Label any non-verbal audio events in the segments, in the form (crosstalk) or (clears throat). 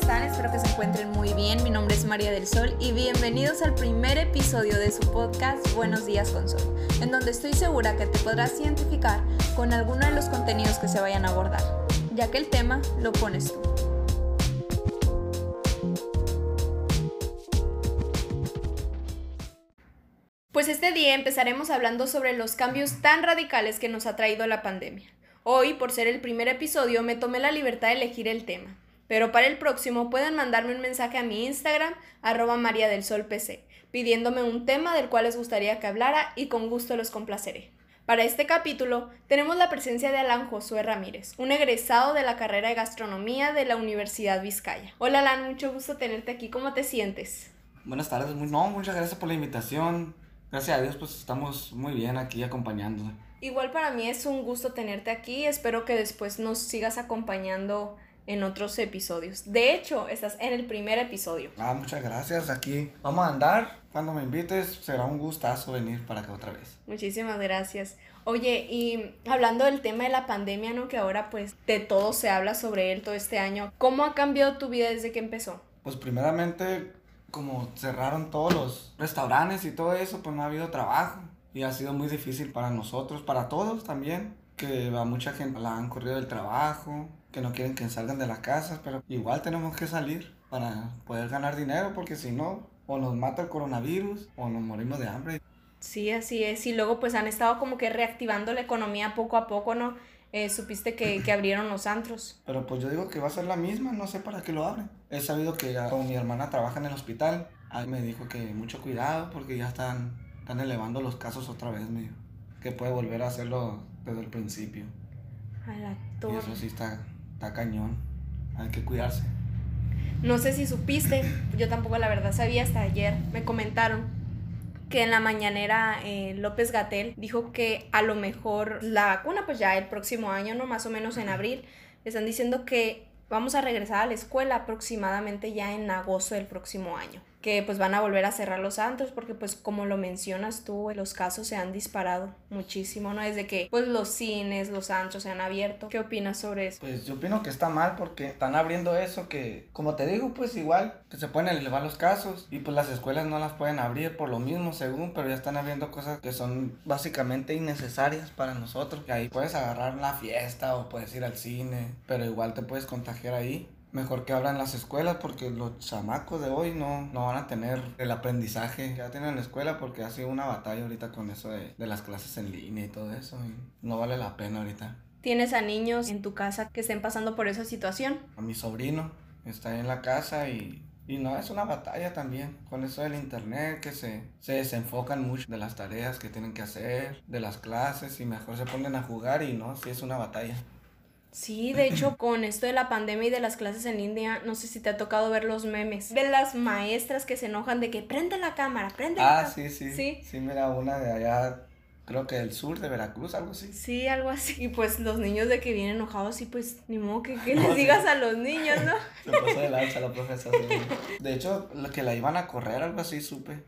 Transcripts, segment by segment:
están? Espero que se encuentren muy bien. Mi nombre es María del Sol y bienvenidos al primer episodio de su podcast Buenos días con Sol, en donde estoy segura que te podrás identificar con alguno de los contenidos que se vayan a abordar, ya que el tema lo pones tú. Pues este día empezaremos hablando sobre los cambios tan radicales que nos ha traído la pandemia. Hoy, por ser el primer episodio, me tomé la libertad de elegir el tema. Pero para el próximo pueden mandarme un mensaje a mi Instagram, arroba María del Sol PC, pidiéndome un tema del cual les gustaría que hablara y con gusto los complaceré. Para este capítulo tenemos la presencia de Alan Josué Ramírez, un egresado de la carrera de gastronomía de la Universidad Vizcaya. Hola Alan, mucho gusto tenerte aquí, ¿cómo te sientes? Buenas tardes, no, muchas gracias por la invitación. Gracias a Dios, pues estamos muy bien aquí acompañando. Igual para mí es un gusto tenerte aquí, espero que después nos sigas acompañando en otros episodios. De hecho, estás en el primer episodio. Ah, muchas gracias. Aquí vamos a andar. Cuando me invites, será un gustazo venir para acá otra vez. Muchísimas gracias. Oye, y hablando del tema de la pandemia, ¿no? Que ahora pues de todo se habla sobre él todo este año. ¿Cómo ha cambiado tu vida desde que empezó? Pues primeramente, como cerraron todos los restaurantes y todo eso, pues no ha habido trabajo. Y ha sido muy difícil para nosotros, para todos también. Que a mucha gente la han corrido del trabajo, que no quieren que salgan de la casa, pero igual tenemos que salir para poder ganar dinero, porque si no, o nos mata el coronavirus o nos morimos de hambre. Sí, así es. Y luego pues han estado como que reactivando la economía poco a poco, ¿no? Eh, supiste que, que, abrieron los antros. Pero pues yo digo que va a ser la misma, no sé para qué lo abren. He sabido que ya, como mi hermana trabaja en el hospital, ahí me dijo que mucho cuidado porque ya están, están elevando los casos otra vez, me dijo. Que puede volver a hacerlo desde el principio. A la Y eso sí está, está cañón. Hay que cuidarse. No sé si supiste, yo tampoco la verdad sabía hasta ayer. Me comentaron que en la mañanera eh, López Gatel dijo que a lo mejor la vacuna, pues ya el próximo año, no más o menos en abril, están diciendo que vamos a regresar a la escuela aproximadamente ya en agosto del próximo año que pues van a volver a cerrar los antros porque pues como lo mencionas tú, los casos se han disparado muchísimo, ¿no? Desde que pues los cines, los antros se han abierto. ¿Qué opinas sobre eso? Pues yo opino que está mal porque están abriendo eso que, como te digo, pues igual que se pueden elevar los casos y pues las escuelas no las pueden abrir por lo mismo según, pero ya están abriendo cosas que son básicamente innecesarias para nosotros. Que ahí puedes agarrar la fiesta o puedes ir al cine, pero igual te puedes contagiar ahí mejor que abran las escuelas porque los chamacos de hoy no, no van a tener el aprendizaje ya tienen la escuela porque ha sido una batalla ahorita con eso de, de las clases en línea y todo eso y no vale la pena ahorita. ¿Tienes a niños en tu casa que estén pasando por esa situación? A mi sobrino está en la casa y, y no, es una batalla también con eso del internet que se, se desenfocan mucho de las tareas que tienen que hacer, de las clases y mejor se ponen a jugar y no, sí es una batalla. Sí, de hecho, (clears throat) con esto de la pandemia y de las clases en línea, no sé si te ha tocado ver los memes de las maestras que se enojan de que prende la cámara, prende ah, la cámara. sí, sí. Sí, sí, mira, una de allá, creo que del sur de Veracruz, algo así. Sí, algo así. Y pues los niños de que vienen enojados, y pues ni modo que, que (laughs) les digas a los niños, ¿no? Se pasó de lanza la profesora. De hecho, lo que la iban a correr, algo así, supe.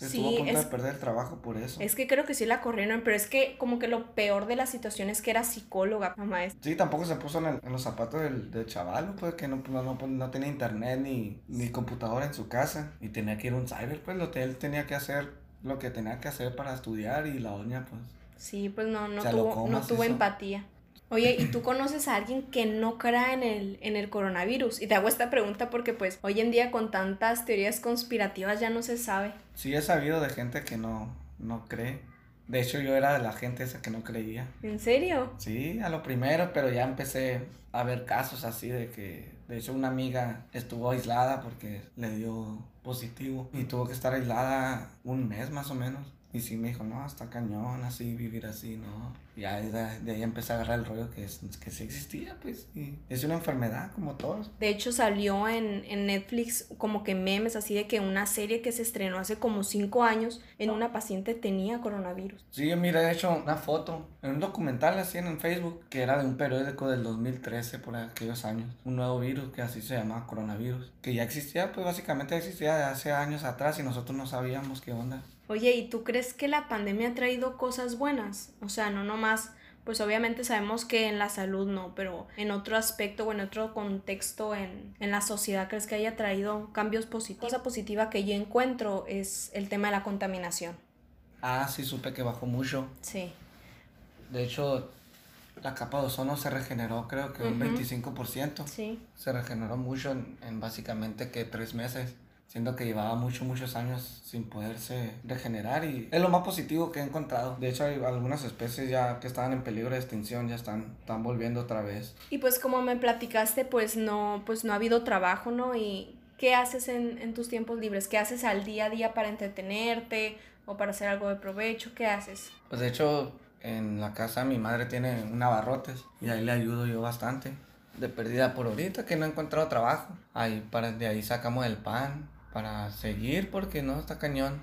Estuvo a punto de perder el trabajo por eso. Es que creo que sí la corrieron, pero es que como que lo peor de la situación es que era psicóloga, mamá. Sí, tampoco se puso en, los zapatos del, del, chaval, pues que no, no, no, no tenía internet ni, ni, computadora en su casa y tenía que ir a un cyber, pues lo él tenía que hacer, lo que tenía que hacer para estudiar y la doña, pues. Sí, pues no, no tuvo, no tuvo empatía. Oye, ¿y tú conoces a alguien que no crea en el, en el coronavirus? Y te hago esta pregunta porque pues hoy en día con tantas teorías conspirativas ya no se sabe. Sí, he sabido de gente que no, no cree. De hecho, yo era de la gente esa que no creía. ¿En serio? Sí, a lo primero, pero ya empecé a ver casos así de que, de hecho, una amiga estuvo aislada porque le dio positivo y tuvo que estar aislada un mes más o menos. Y sí me dijo, no, está cañón así, vivir así, ¿no? Y ya de, ahí empecé a agarrar el rollo que, que sí existía, pues. Y es una enfermedad como todos. De hecho, salió en, en, Netflix como que memes así de que una serie que se estrenó hace como cinco años en una paciente tenía coronavirus. Sí, yo miré, de hecho, una foto en un documental así en Facebook que era de un periódico del 2013, por aquellos años. Un nuevo virus que así se llamaba coronavirus. Que ya existía, pues básicamente existía de hace años atrás y nosotros no sabíamos qué onda. Oye, ¿y tú crees que la pandemia ha traído cosas buenas? O sea, no nomás pues obviamente sabemos que en la salud no, pero en otro aspecto o en otro contexto en, en la sociedad, ¿crees que haya traído cambios positivos? Cosa positiva que yo encuentro es el tema de la contaminación. Ah, sí, supe que bajó mucho. Sí. De hecho, la capa de ozono se regeneró, creo que un Ujú. 25%. Sí. Se regeneró mucho en, en básicamente que tres meses. Siendo que llevaba muchos, muchos años sin poderse regenerar y es lo más positivo que he encontrado. De hecho, hay algunas especies ya que estaban en peligro de extinción ya están, están volviendo otra vez. Y pues como me platicaste, pues no, pues no ha habido trabajo, ¿no? Y ¿qué haces en, en tus tiempos libres? ¿Qué haces al día a día para entretenerte o para hacer algo de provecho? ¿Qué haces? Pues de hecho, en la casa mi madre tiene un abarrotes y ahí le ayudo yo bastante. De perdida por ahorita que no he encontrado trabajo. Ahí para, de ahí sacamos el pan para seguir porque no está cañón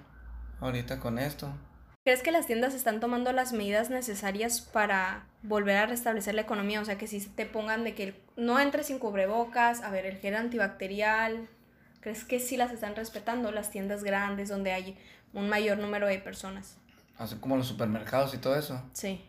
ahorita con esto. ¿Crees que las tiendas están tomando las medidas necesarias para volver a restablecer la economía? O sea, que si te pongan de que no entres sin cubrebocas, a ver, el gel antibacterial. ¿Crees que sí las están respetando las tiendas grandes donde hay un mayor número de personas? Así como los supermercados y todo eso. Sí.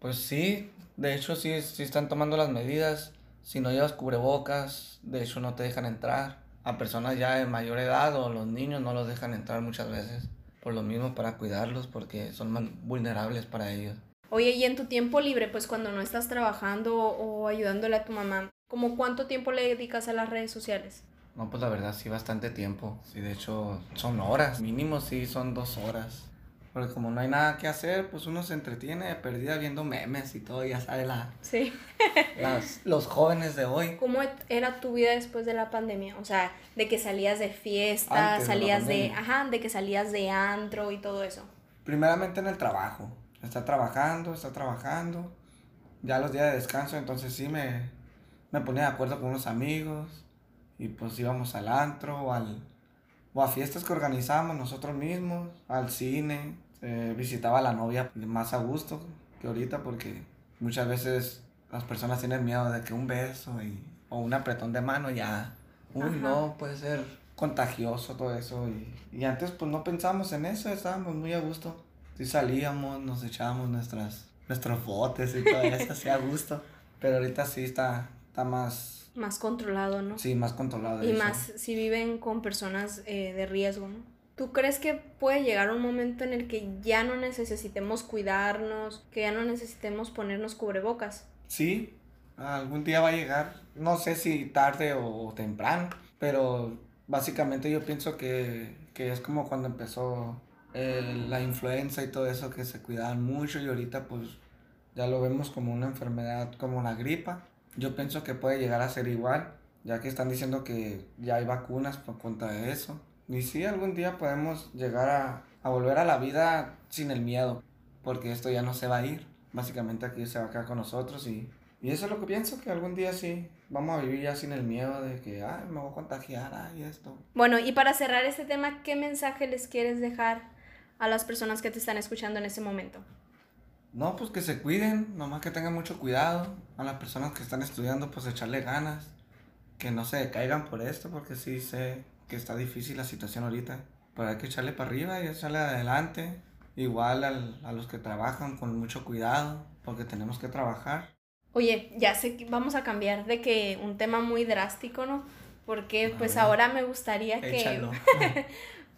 Pues sí, de hecho sí, sí están tomando las medidas. Si no llevas cubrebocas, de hecho no te dejan entrar. A personas ya de mayor edad o los niños no los dejan entrar muchas veces. Por lo mismo para cuidarlos porque son más vulnerables para ellos. Oye, y en tu tiempo libre, pues cuando no estás trabajando o ayudándole a tu mamá, ¿cómo cuánto tiempo le dedicas a las redes sociales? No, pues la verdad sí bastante tiempo. Sí, de hecho son horas. Mínimo sí son dos horas. Porque como no hay nada que hacer, pues uno se entretiene de perdida viendo memes y todo, ya sabe la, Sí. (laughs) las, los jóvenes de hoy. ¿Cómo era tu vida después de la pandemia? O sea, de que salías de fiesta, Antes de salías de, pandemia. ajá, de que salías de antro y todo eso. Primeramente en el trabajo. Está trabajando, está trabajando. Ya los días de descanso, entonces sí me, me ponía de acuerdo con unos amigos. Y pues íbamos al antro o, al, o a fiestas que organizábamos nosotros mismos, al cine. eh, visitaba a la novia más a gusto que ahorita porque muchas veces las personas tienen miedo de que un beso y, o un apretón de mano ya, uy, Ajá. no, puede ser contagioso todo eso. Y, y antes pues no pensamos en eso, estábamos muy a gusto. Sí salíamos, nos echábamos nuestras, nuestros botes y todo eso, así a gusto. (laughs) Pero ahorita sí está, está más, Más controlado, ¿no? sí, más controlado. Y eso. más si viven con personas eh, de riesgo, ¿no? ¿Tú crees que puede llegar un momento en el que ya no necesitemos cuidarnos, que ya no necesitemos ponernos cubrebocas? Sí, algún día va a llegar, no sé si tarde o temprano, pero básicamente yo pienso que, que es como cuando empezó eh, la influenza y todo eso, que se cuidaban mucho y ahorita pues ya lo vemos como una enfermedad como la gripa. Yo pienso que puede llegar a ser igual, ya que están diciendo que ya hay vacunas por contra de eso. Y sí, algún día podemos llegar a, volver a la vida sin el miedo, porque esto ya no se va a ir. Básicamente aquí se va a quedar con nosotros y, y eso es lo que pienso, que algún día sí vamos a vivir ya sin el miedo de que, ay, me voy a contagiar, ay, esto. Bueno, y para cerrar este tema, ¿qué mensaje les quieres dejar a las personas que te están escuchando en ese momento? No, pues que se cuiden, nomás que tengan mucho cuidado. A las personas que están estudiando, pues echarle ganas. Que no se decaigan por esto, porque sí sé que está difícil la situación ahorita. Pero hay que echarle para arriba y echarle adelante. Igual al- a los que trabajan con mucho cuidado, porque tenemos que trabajar. Oye, ya sé que vamos a cambiar de que un tema muy drástico, ¿no? Porque A pues ver. ahora me gustaría que. (laughs)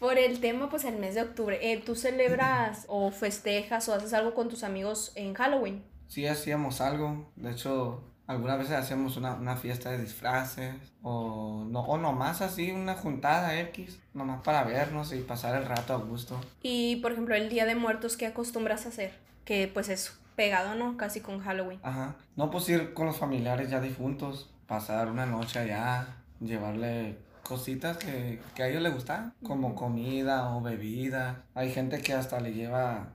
por el tema, pues el mes de octubre, eh, ¿tú celebras o festejas o haces algo con tus amigos en Halloween? Sí hacíamos algo, de hecho algunas veces hacíamos una, una fiesta de disfraces o no o nomás así una juntada X, nomás para vernos y pasar el rato a gusto. Y por ejemplo, el Día de Muertos, ¿qué acostumbras a hacer? Que pues es pegado, ¿no? Casi con Halloween. Ajá. No pues ir con los familiares ya difuntos, pasar una noche allá, llevarle cositas que, que a ellos les gustan, como comida o bebida. Hay gente que hasta le lleva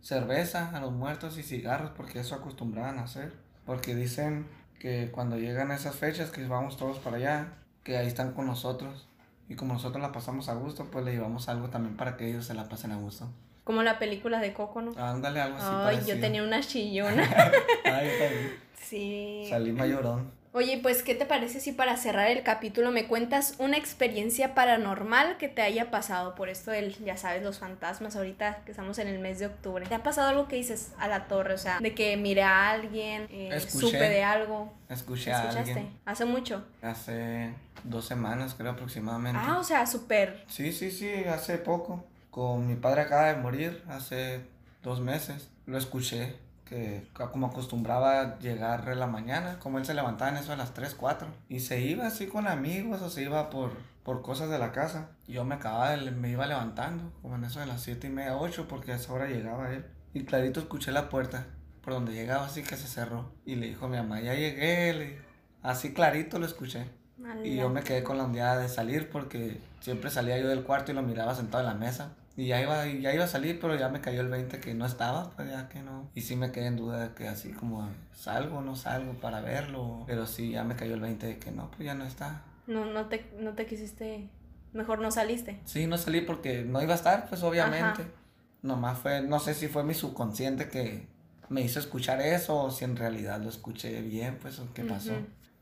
cerveza a los muertos y cigarros porque eso acostumbraban a hacer. Porque dicen que cuando llegan esas fechas que vamos todos para allá, que ahí están con nosotros. Y como nosotros la pasamos a gusto, pues le llevamos algo también para que ellos se la pasen a gusto. Como la película de Coco, ¿no? Ándale, algo así Ay, yo tenía una chillona. (laughs) Ay, también. Sí. Salí mayorón. Oye, pues, ¿qué te parece si para cerrar el capítulo me cuentas una experiencia paranormal que te haya pasado por esto del, ya sabes, los fantasmas ahorita que estamos en el mes de octubre? ¿Te ha pasado algo que dices a la torre? O sea, de que miré a alguien, eh, supe de algo. Escuché a alguien. ¿Hace mucho? Hace dos semanas, creo aproximadamente. Ah, o sea, súper. Sí, sí, sí, hace poco. Con mi padre acaba de morir, hace dos meses. Lo escuché que como acostumbraba llegar en la mañana, como él se levantaba en eso a las 3, 4, y se iba así con amigos o se iba por, por cosas de la casa. Yo me acababa, me iba levantando, como en eso de las 7 y media, 8, porque a esa hora llegaba él. Y clarito escuché la puerta, por donde llegaba así que se cerró. Y le dijo a mi mamá, ya llegué, le así clarito lo escuché. Y yo me quedé con la ondeada de salir porque siempre salía yo del cuarto y lo miraba sentado en la mesa. Y ya iba, ya iba a salir, pero ya me cayó el 20 que no estaba, pues ya que no. Y sí me quedé en duda de que así como salgo o no salgo para verlo. Pero sí, ya me cayó el 20 de que no, pues ya no está. No, no te, no te quisiste, mejor no saliste. Sí, no salí porque no iba a estar, pues obviamente. Nomás fue, no sé si fue mi subconsciente que me hizo escuchar eso o si en realidad lo escuché bien, pues o qué pasó.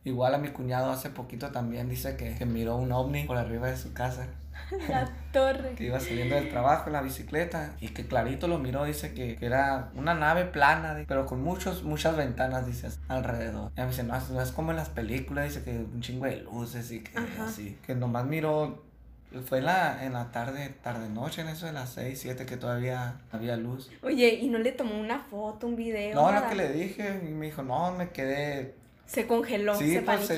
Igual a mi cuñado hace poquito también dice que, que miró un ovni por arriba de su casa. (laughs) La torre. que iba saliendo del trabajo en la bicicleta y que clarito lo miró, dice que, que era una nave plana, pero con muchos, muchas ventanas, dice, alrededor. Y me dice, no, no es como en las películas, dice que un chingo de luces y que así. Que nomás miró, fue en la, en la tarde, tarde noche, en eso de las 6, 7, que todavía había luz. Oye, ¿y no le tomó una foto, un video? No, lo que le dije, y me dijo, no, me quedé... Se congeló, se pues,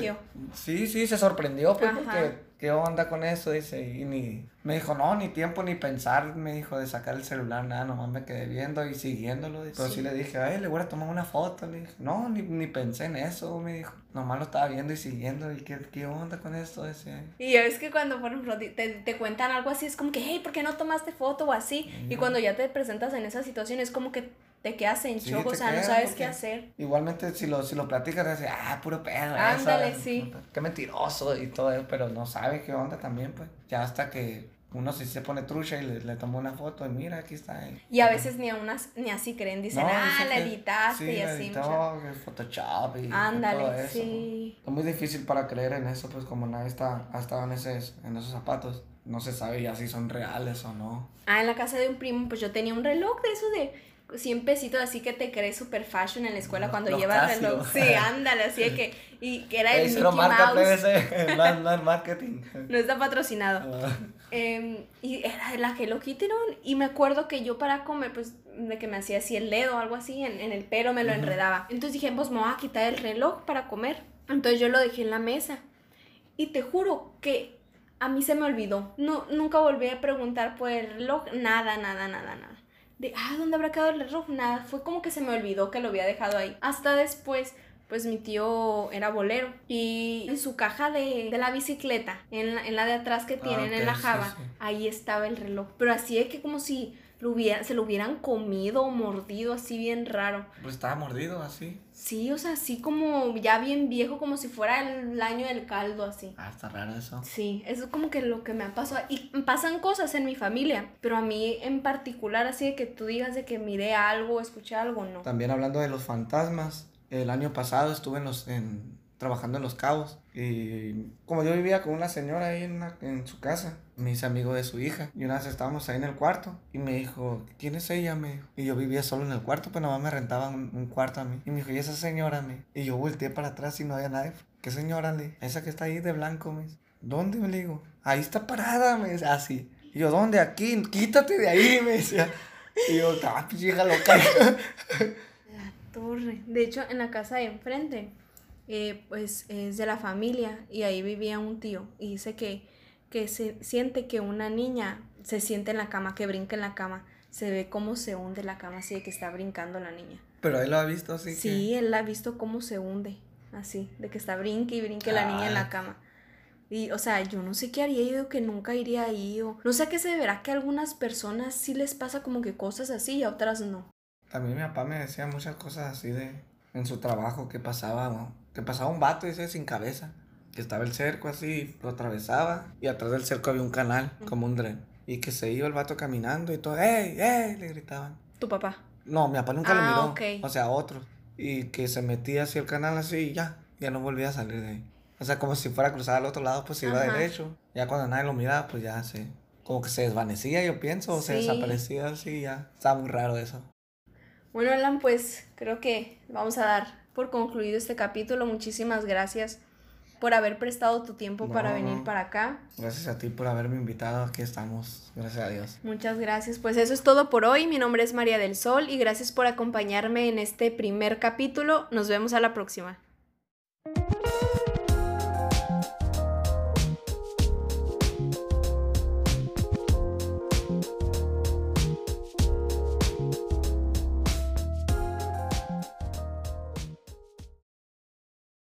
sí, sí, se sorprendió, pues, porque ¿qué onda con eso? Dice, y ni, me dijo, no, ni tiempo ni pensar, me dijo, de sacar el celular, nada, nomás me quedé viendo y siguiéndolo. Pero sí le dije, ay, le voy a tomar una foto, le dije, no, ni, ni pensé en eso, me dijo, nomás lo estaba viendo y siguiendo, y qué, qué onda con esto, decía. Y ya ves que cuando, por ejemplo, te, te cuentan algo así, es como que, hey, ¿por qué no tomaste foto o así? Y cuando ya te presentas en esa situación, es como que te quedas en shock, o sea, no sabes qué hacer. Igualmente, si lo, si lo platicas, dices, ah, puro pedo. Ándale, sí. Qué mentiroso y todo eso, pero no sabe qué onda también, pues. Ya hasta que uno sí se pone trucha y le, le tomó una foto y mira, aquí está. Y a veces ni, a unas, ni así creen, dicen, ah, la editaste y así. Editó, Photoshop y Ándale, todo eso. sí. Es muy difícil para creer en eso, pues como nadie está, ha estado en, ese, en esos zapatos. No se sabe ya si son reales o no. Ah, en la casa de un primo, pues yo tenía un reloj de eso de 100 pesitos así que te crees super fashion en la escuela cuando llevas reloj. Sí, (laughs) ándale, así de que, y que era el Mickey marca Mouse. (laughs) no, no es marketing. (laughs) No está patrocinado. Ah. Em, y era la Hello Kitty, ¿no? Y me acuerdo que yo para comer, pues, de que me hacía así el dedo o algo así, en, en el pelo me lo enredaba. Entonces dije, pues me voy a quitar el reloj para comer. Entonces yo lo dejé en la mesa. Y te juro que a mí se me olvidó. No, nunca volví a preguntar por el reloj, nada, nada, nada, nada de, ah, ¿dónde habrá quedado el reloj? Nada, fue como que se me olvidó que lo había dejado ahí. Hasta después, pues mi tío era bolero y en su caja de, de la bicicleta, en la, en la, de atrás que tienen ah, en la java, ahí estaba el reloj. Pero así de que como si lo se lo hubieran comido o mordido así bien raro. Pues estaba mordido así. Sí, o sea, así como ya bien viejo, como si fuera el año del caldo, así. Ah, está raro eso. Sí, eso es como que lo que me ha pasado. Y pasan cosas en mi familia, pero a mí en particular, así de que tú digas de que miré algo, escuché algo, no. También hablando de los fantasmas, el año pasado estuve en los, en, trabajando en Los Cabos. Y como yo vivía con una señora ahí en, en su casa, me hice amigo de su hija. Y una vez estábamos ahí en el cuarto y me dijo, ¿quién es ella? Me dijo. Y yo vivía solo en el cuarto, pues nomás me rentaban un, cuarto a mí. Y me dijo, ¿y esa señora? Me Y yo volteé para atrás y no había nadie. ¿Qué señora? Le esa que está ahí de blanco, me dice. ¿Dónde? Me digo. Ahí está parada, me dice. Así. Ah, y yo, ¿dónde? Aquí, quítate de ahí, me decía. Y yo, ah, hija loca. La torre. De hecho, en la casa de enfrente eh, pues es de la familia y ahí vivía un tío y dice que, que se siente que una niña se siente en la cama, que brinca en la cama, se ve cómo se hunde la cama así de que está brincando la niña. Pero él lo ha visto así. Sí, él ha visto cómo se hunde, así, de que está brinque y brinque la niña en la cama. Y, o sea, yo no sé qué haría, yo que nunca iría ahí, o no sé qué se deberá que a algunas personas sí les pasa como que cosas así y a otras no. También mi papá me decía muchas cosas así de, en su trabajo que pasaba, ¿no? Que pasaba un vato ese sin cabeza, que estaba el cerco así, lo atravesaba y atrás del cerco había un canal, como un dren, y que se iba el vato caminando y todo, ¡ey, ey! le gritaban. ¿Tu papá? No, mi papá nunca lo ah, miró, o sea, otro, y que se metía hacia el canal así y ya, ya no volvía a salir de ahí. O sea, como si fuera a cruzar al otro lado, pues iba derecho. Ya cuando nadie lo miraba, pues ya se, como que se desvanecía, yo pienso, o se desaparecía así, ya. Estaba muy raro eso. Bueno, Alan, pues creo que vamos a dar por concluido este capítulo. Muchísimas gracias por haber prestado tu tiempo para venir para acá. Gracias a ti por haberme invitado. Aquí estamos. Gracias a Dios. Muchas gracias. Pues eso es todo por hoy. Mi nombre es María del Sol y gracias por acompañarme en este primer capítulo. Nos vemos a la próxima.